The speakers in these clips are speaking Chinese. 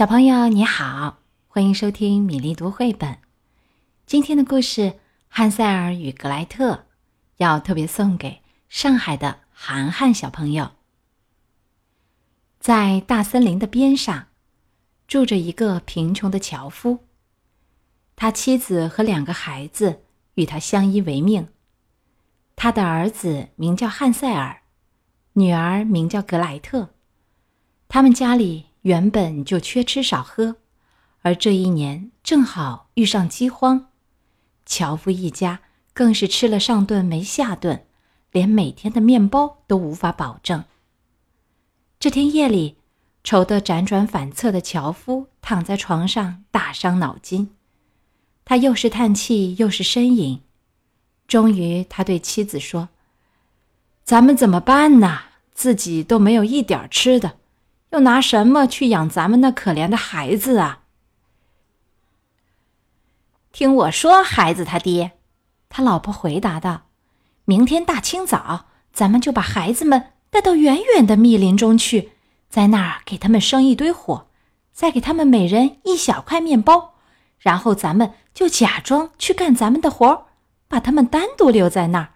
小朋友你好，欢迎收听米粒读绘本。今天的故事《汉塞尔与格莱特》要特别送给上海的涵涵小朋友。在大森林的边上，住着一个贫穷的樵夫，他妻子和两个孩子与他相依为命。他的儿子名叫汉塞尔，女儿名叫格莱特。他们家里。原本就缺吃少喝，而这一年正好遇上饥荒，樵夫一家更是吃了上顿没下顿，连每天的面包都无法保证。这天夜里，愁得辗转反侧的樵夫躺在床上大伤脑筋，他又是叹气又是呻吟，终于他对妻子说：“咱们怎么办呢？自己都没有一点吃的。”又拿什么去养咱们那可怜的孩子啊？听我说，孩子他爹，他老婆回答道：“明天大清早，咱们就把孩子们带到远远的密林中去，在那儿给他们生一堆火，再给他们每人一小块面包，然后咱们就假装去干咱们的活，把他们单独留在那儿。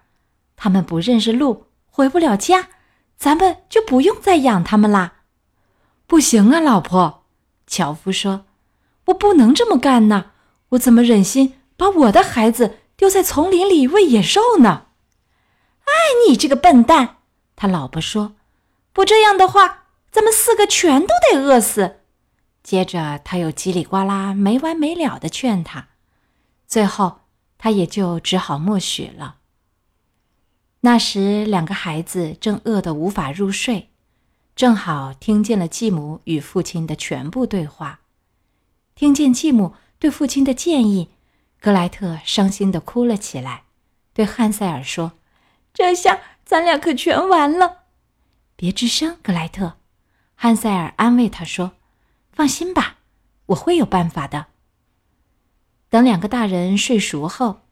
他们不认识路，回不了家，咱们就不用再养他们啦。”不行啊，老婆，樵夫说：“我不能这么干呢，我怎么忍心把我的孩子丢在丛林里喂野兽呢？”哎，你这个笨蛋！他老婆说：“不这样的话，咱们四个全都得饿死。”接着他又叽里呱啦没完没了的劝他，最后他也就只好默许了。那时，两个孩子正饿得无法入睡。正好听见了继母与父亲的全部对话，听见继母对父亲的建议，格莱特伤心的哭了起来，对汉塞尔说：“这下咱俩可全完了。”别吱声，格莱特。汉塞尔安慰他说：“放心吧，我会有办法的。”等两个大人睡熟后，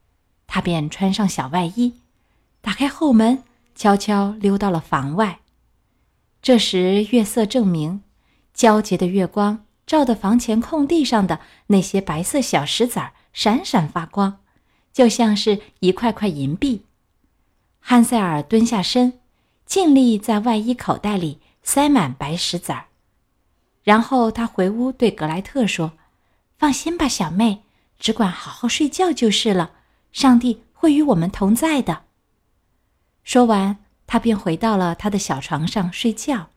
他便穿上小外衣，打开后门，悄悄溜到了房外。这时月色正明，皎洁的月光照得房前空地上的那些白色小石子儿闪闪发光，就像是一块块银币。汉塞尔蹲下身，尽力在外衣口袋里塞满白石子儿，然后他回屋对格莱特说：“放心吧，小妹，只管好好睡觉就是了，上帝会与我们同在的。”说完。他便回到了他的小床上睡觉。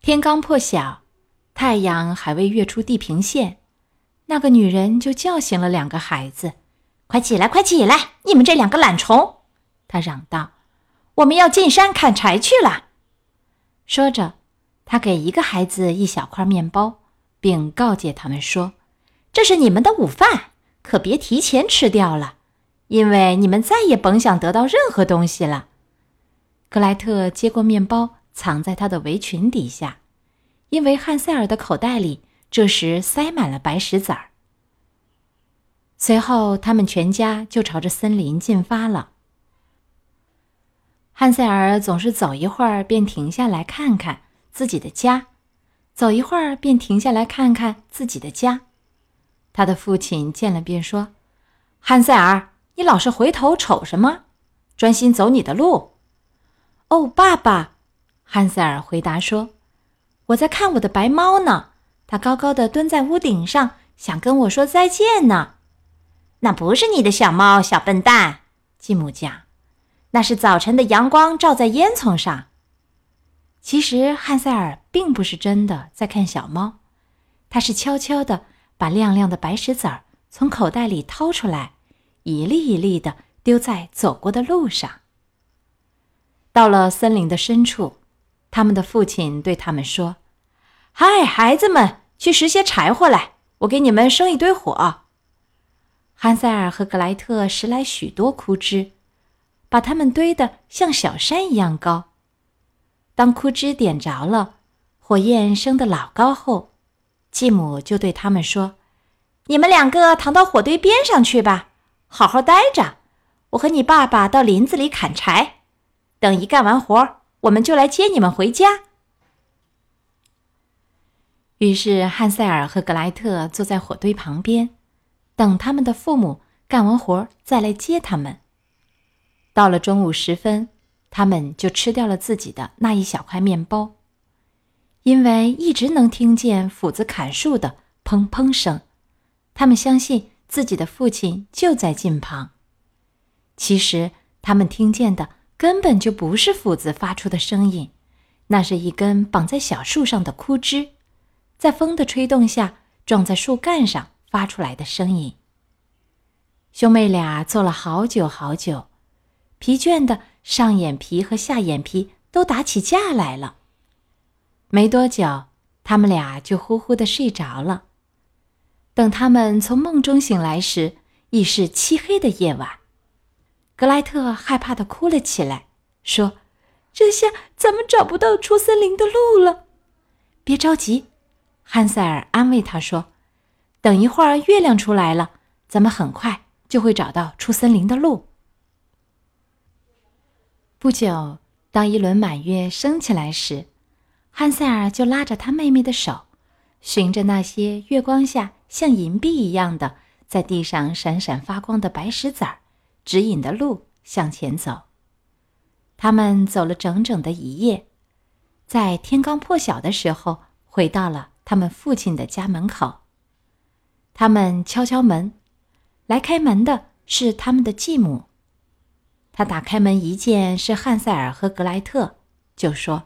天刚破晓，太阳还未跃出地平线，那个女人就叫醒了两个孩子：“快起来，快起来！你们这两个懒虫！”她嚷道：“我们要进山砍柴去了。”说着，她给一个孩子一小块面包，并告诫他们说：“这是你们的午饭，可别提前吃掉了。”因为你们再也甭想得到任何东西了。格莱特接过面包，藏在他的围裙底下，因为汉塞尔的口袋里这时塞满了白石子儿。随后，他们全家就朝着森林进发了。汉塞尔总是走一会儿便停下来看看自己的家，走一会儿便停下来看看自己的家。他的父亲见了便说：“汉塞尔。”你老是回头瞅什么？专心走你的路。哦，爸爸，汉塞尔回答说：“我在看我的白猫呢，它高高的蹲在屋顶上，想跟我说再见呢。”那不是你的小猫，小笨蛋，继母讲：“那是早晨的阳光照在烟囱上。”其实汉塞尔并不是真的在看小猫，他是悄悄的把亮亮的白石子儿从口袋里掏出来。一粒一粒的丢在走过的路上。到了森林的深处，他们的父亲对他们说：“嗨，孩子们，去拾些柴火来，我给你们生一堆火。”汉塞尔和格莱特拾来许多枯枝，把它们堆得像小山一样高。当枯枝点着了，火焰升得老高后，继母就对他们说：“你们两个躺到火堆边上去吧。”好好待着，我和你爸爸到林子里砍柴，等一干完活，我们就来接你们回家。于是汉塞尔和格莱特坐在火堆旁边，等他们的父母干完活再来接他们。到了中午时分，他们就吃掉了自己的那一小块面包，因为一直能听见斧子砍树的砰砰声，他们相信自己的父亲就在近旁。其实他们听见的根本就不是斧子发出的声音，那是一根绑在小树上的枯枝。在风的吹动下，撞在树干上发出来的声音。兄妹俩坐了好久好久，疲倦的上眼皮和下眼皮都打起架来了。没多久，他们俩就呼呼的睡着了。等他们从梦中醒来时，已是漆黑的夜晚。格莱特害怕的哭了起来，说：“这下咱们找不到出森林的路了。”别着急。汉塞尔安慰他说：“等一会儿月亮出来了，咱们很快就会找到出森林的路。”不久，当一轮满月升起来时，汉塞尔就拉着他妹妹的手，循着那些月光下像银币一样的在地上闪闪发光的白石子儿指引的路向前走。他们走了整整的一夜，在天刚破晓的时候回到了。他们父亲的家门口，他们敲敲门，来开门的是他们的继母。他打开门一见是汉塞尔和格莱特，就说：“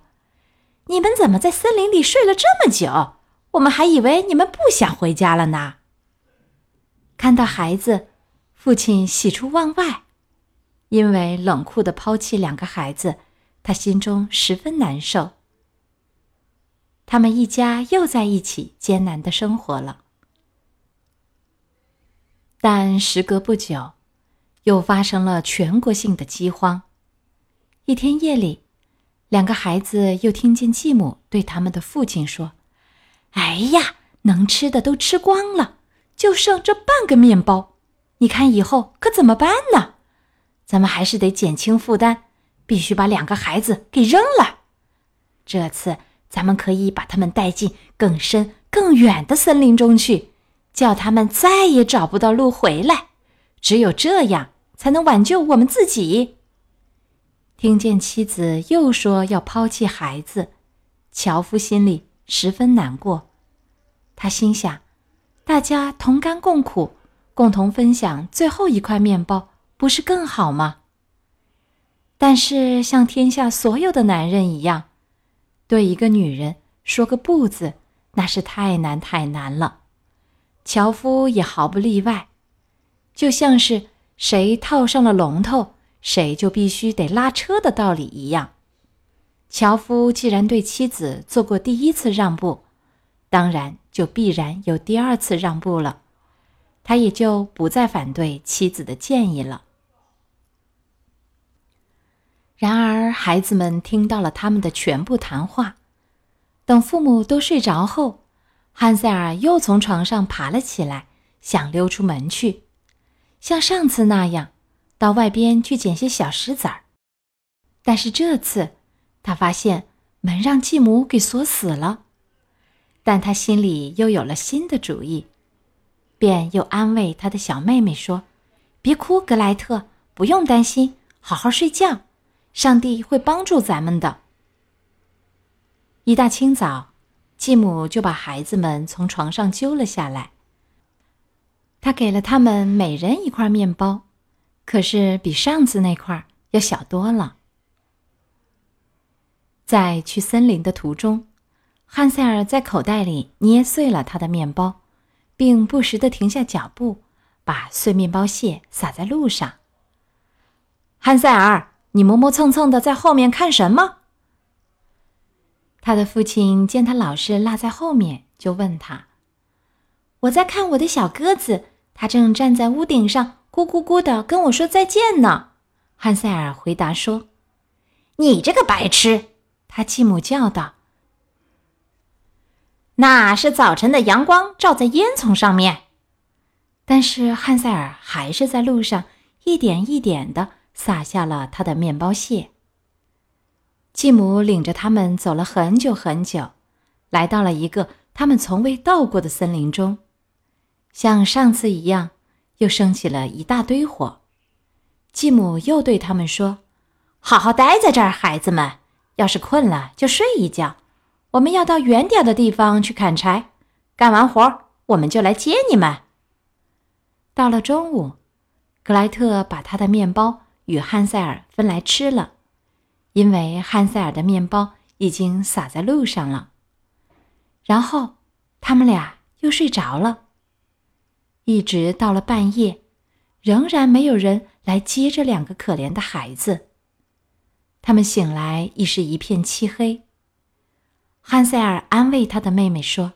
你们怎么在森林里睡了这么久？我们还以为你们不想回家了呢。”看到孩子，父亲喜出望外，因为冷酷的抛弃两个孩子，他心中十分难受。他们一家又在一起艰难的生活了，但时隔不久，又发生了全国性的饥荒。一天夜里，两个孩子又听见继母对他们的父亲说：“哎呀，能吃的都吃光了，就剩这半个面包，你看以后可怎么办呢？咱们还是得减轻负担，必须把两个孩子给扔了。这次。”咱们可以把他们带进更深、更远的森林中去，叫他们再也找不到路回来。只有这样，才能挽救我们自己。听见妻子又说要抛弃孩子，樵夫心里十分难过。他心想：大家同甘共苦，共同分享最后一块面包，不是更好吗？但是，像天下所有的男人一样。对一个女人说个不字，那是太难太难了。樵夫也毫不例外，就像是谁套上了龙头，谁就必须得拉车的道理一样。樵夫既然对妻子做过第一次让步，当然就必然有第二次让步了，他也就不再反对妻子的建议了。然而，孩子们听到了他们的全部谈话。等父母都睡着后，汉塞尔又从床上爬了起来，想溜出门去，像上次那样到外边去捡些小石子儿。但是这次，他发现门让继母给锁死了。但他心里又有了新的主意，便又安慰他的小妹妹说：“别哭，格莱特，不用担心，好好睡觉。”上帝会帮助咱们的。一大清早，继母就把孩子们从床上揪了下来。他给了他们每人一块面包，可是比上次那块要小多了。在去森林的途中，汉塞尔在口袋里捏碎了他的面包，并不时的停下脚步，把碎面包屑撒在路上。汉塞尔。你磨磨蹭蹭的在后面看什么？他的父亲见他老是落在后面，就问他：“我在看我的小鸽子，它正站在屋顶上，咕咕咕的跟我说再见呢。”汉塞尔回答说：“你这个白痴！”他继母叫道：“那是早晨的阳光照在烟囱上面。”但是汉塞尔还是在路上一点一点的。撒下了他的面包屑。继母领着他们走了很久很久，来到了一个他们从未到过的森林中，像上次一样，又升起了一大堆火。继母又对他们说：“好好待在这儿，孩子们，要是困了就睡一觉。我们要到远点的地方去砍柴，干完活我们就来接你们。”到了中午，格莱特把他的面包与汉塞尔分来吃了，因为汉塞尔的面包已经洒在路上了。然后他们俩又睡着了，一直到了半夜，仍然没有人来接这两个可怜的孩子。他们醒来已是一片漆黑。汉塞尔安慰他的妹妹说：“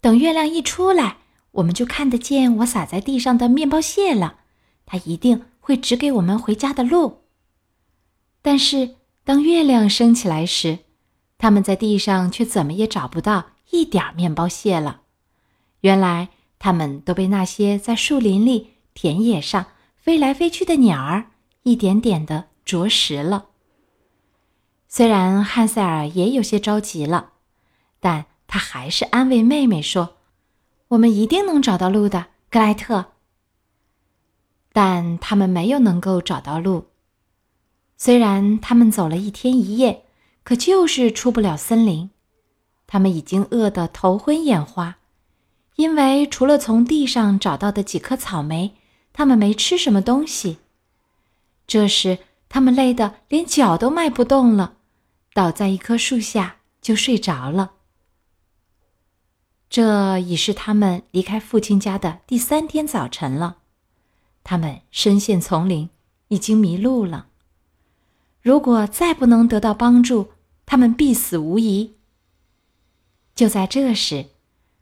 等月亮一出来，我们就看得见我洒在地上的面包屑了。它一定会指给我们回家的路。”但是当月亮升起来时，他们在地上却怎么也找不到一点面包屑了。原来他们都被那些在树林里、田野上飞来飞去的鸟儿一点点的啄食了。虽然汉塞尔也有些着急了，但他还是安慰妹妹说：“我们一定能找到路的，格莱特。”但他们没有能够找到路。虽然他们走了一天一夜。可就是出不了森林，他们已经饿得头昏眼花，因为除了从地上找到的几颗草莓，他们没吃什么东西。这时，他们累得连脚都迈不动了，倒在一棵树下就睡着了。这已是他们离开父亲家的第三天早晨了，他们深陷丛林，已经迷路了。如果再不能得到帮助，他们必死无疑。就在这时，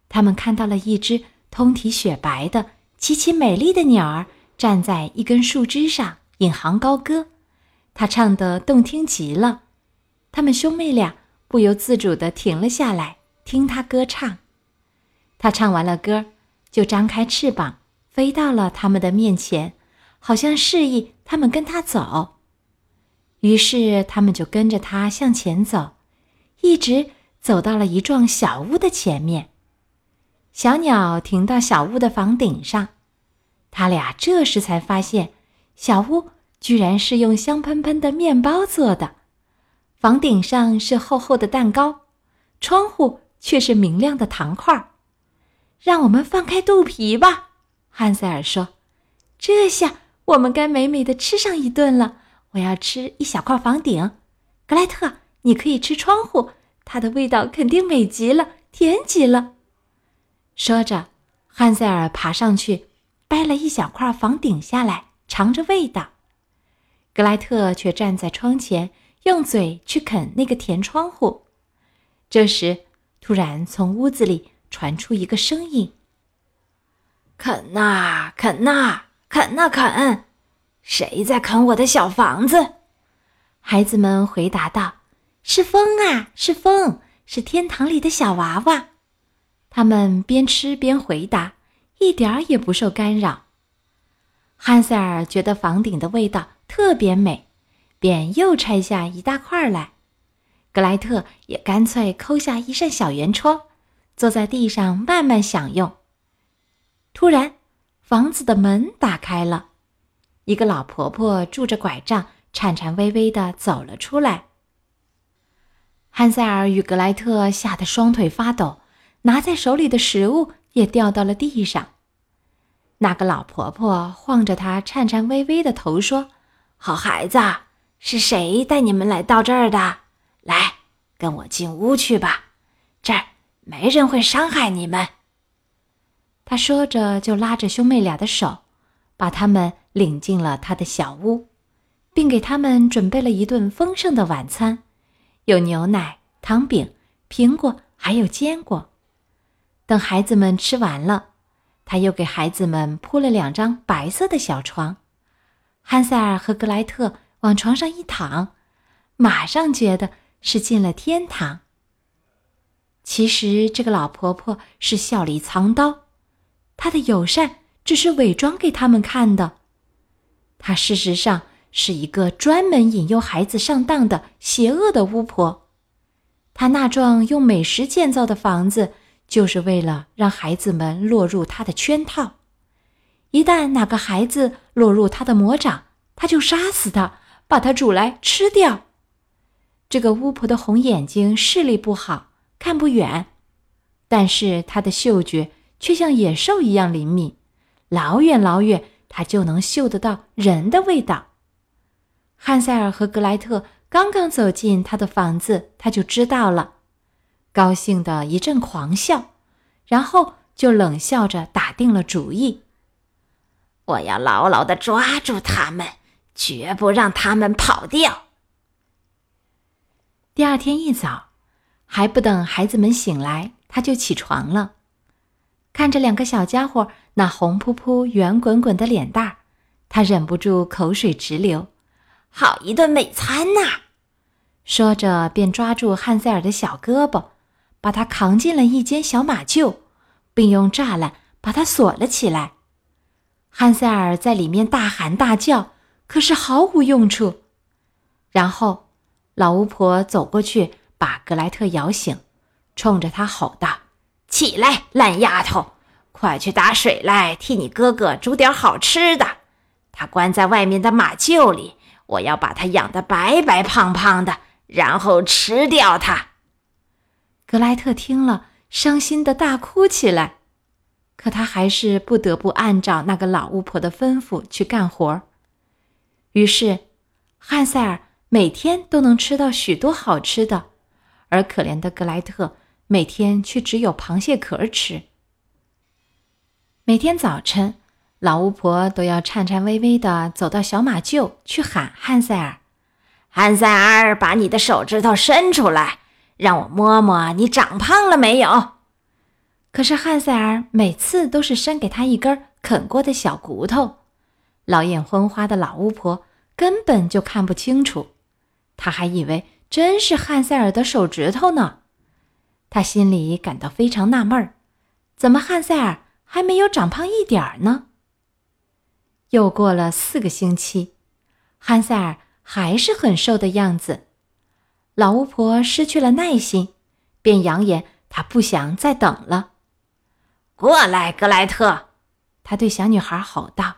他们看到了一只通体雪白的、极其美丽的鸟儿站在一根树枝上，引吭高歌。它唱得动听极了，他们兄妹俩不由自主地停了下来，听它歌唱。它唱完了歌，就张开翅膀飞到了他们的面前，好像示意他们跟它走。于是他们就跟着他向前走，一直走到了一幢小屋的前面。小鸟停到小屋的房顶上，他俩这时才发现，小屋居然是用香喷喷的面包做的，房顶上是厚厚的蛋糕，窗户却是明亮的糖块。让我们放开肚皮吧，汉塞尔说：“这下我们该美美的吃上一顿了。”我要吃一小块房顶，格莱特，你可以吃窗户，它的味道肯定美极了，甜极了。说着，汉塞尔爬上去，掰了一小块房顶下来，尝着味道。格莱特却站在窗前，用嘴去啃那个甜窗户。这时，突然从屋子里传出一个声音：“啃呐，啃呐，啃呐，啃！”谁在啃我的小房子？孩子们回答道：“是风啊，是风，是天堂里的小娃娃。”他们边吃边回答，一点儿也不受干扰。汉塞尔觉得房顶的味道特别美，便又拆下一大块来。格莱特也干脆抠下一扇小圆窗，坐在地上慢慢享用。突然，房子的门打开了。一个老婆婆拄着拐杖，颤颤巍巍地走了出来。汉塞尔与格莱特吓得双腿发抖，拿在手里的食物也掉到了地上。那个老婆婆晃着她颤颤巍巍的头说：“好孩子，是谁带你们来到这儿的？来，跟我进屋去吧，这儿没人会伤害你们。”他说着，就拉着兄妹俩的手，把他们。领进了他的小屋，并给他们准备了一顿丰盛的晚餐，有牛奶、糖饼、苹果，还有坚果。等孩子们吃完了，他又给孩子们铺了两张白色的小床。汉塞尔和格莱特往床上一躺，马上觉得是进了天堂。其实这个老婆婆是笑里藏刀，她的友善只是伪装给他们看的。她事实上是一个专门引诱孩子上当的邪恶的巫婆。她那幢用美食建造的房子，就是为了让孩子们落入她的圈套。一旦哪个孩子落入他的魔掌，他就杀死他，把他煮来吃掉。这个巫婆的红眼睛视力不好，看不远，但是她的嗅觉却像野兽一样灵敏，老远老远，她就能嗅得到人的味道。汉塞尔和格莱特刚刚走进他的房子，他就知道了，高兴的一阵狂笑，然后就冷笑着打定了主意：“我要牢牢的抓住他们，绝不让他们跑掉。”第二天一早，还不等孩子们醒来，他就起床了。看着两个小家伙那红扑扑、圆滚滚的脸蛋儿，他忍不住口水直流。好一顿美餐呐！说着，便抓住汉塞尔的小胳膊，把他扛进了一间小马厩，并用栅栏把他锁了起来。汉塞尔在里面大喊大叫，可是毫无用处。然后。老巫婆走过去，把格莱特摇醒，冲着他吼道：“起来，烂丫头，快去打水来，替你哥哥煮点好吃的。他关在外面的马厩里，我要把他养得白白胖胖的，然后吃掉他。”格莱特听了，伤心的大哭起来。可他还是不得不按照那个老巫婆的吩咐去干活。于是，汉塞尔。每天都能吃到许多好吃的，而可怜的格莱特每天却只有螃蟹壳吃。每天早晨，老巫婆都要颤颤巍巍地走到小马厩去喊汉塞尔：“汉塞尔，把你的手指头伸出来，让我摸摸你长胖了没有。”可是汉塞尔每次都是伸给他一根啃过的小骨头，老眼昏花的老巫婆根本就看不清楚。他还以为真是汉塞尔的手指头呢，他心里感到非常纳闷儿：怎么汉塞尔还没有长胖一点儿呢？又过了四个星期，汉塞尔还是很瘦的样子。老巫婆失去了耐心，便扬言她不想再等了。过来，格莱特，他对小女孩吼道：“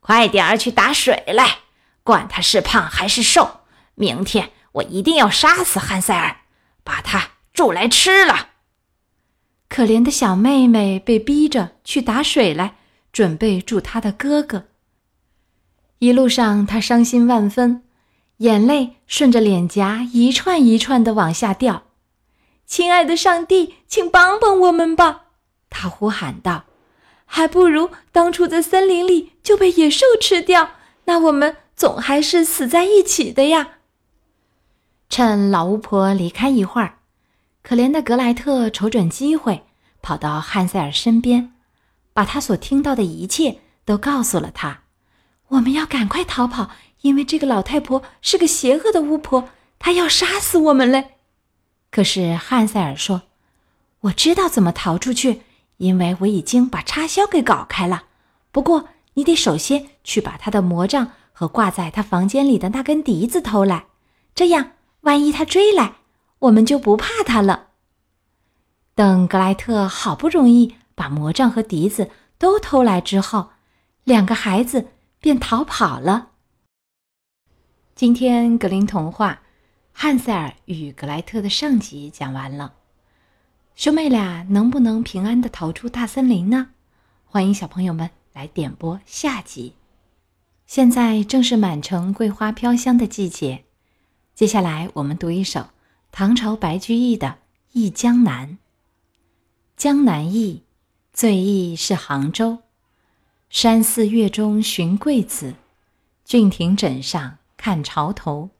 快点儿去打水来，管他是胖还是瘦。”明天我一定要杀死汉塞尔，把他煮来吃了。可怜的小妹妹被逼着去打水来，准备煮她的哥哥。一路上，她伤心万分，眼泪顺着脸颊一串一串的往下掉。亲爱的上帝，请帮帮我们吧！她呼喊道：“还不如当初在森林里就被野兽吃掉，那我们总还是死在一起的呀。”趁老巫婆离开一会儿，可怜的格莱特瞅准机会，跑到汉塞尔身边，把他所听到的一切都告诉了他。我们要赶快逃跑，因为这个老太婆是个邪恶的巫婆，她要杀死我们嘞。可是汉塞尔说：“我知道怎么逃出去，因为我已经把插销给搞开了。不过你得首先去把他的魔杖和挂在他房间里的那根笛子偷来，这样。”万一他追来，我们就不怕他了。等格莱特好不容易把魔杖和笛子都偷来之后，两个孩子便逃跑了。今天格林童话《汉塞尔与格莱特》的上集讲完了，兄妹俩能不能平安的逃出大森林呢？欢迎小朋友们来点播下集。现在正是满城桂花飘香的季节。接下来，我们读一首唐朝白居易的《忆江南》。江南忆，最忆是杭州。山寺月中寻桂子，郡亭枕上看潮头。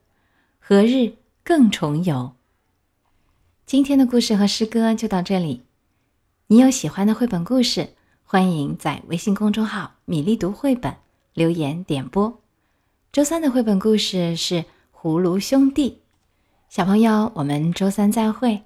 何日更重游？今天的故事和诗歌就到这里。你有喜欢的绘本故事，欢迎在微信公众号“米粒读绘本”留言点播。周三的绘本故事是。葫芦兄弟，小朋友，我们周三再会。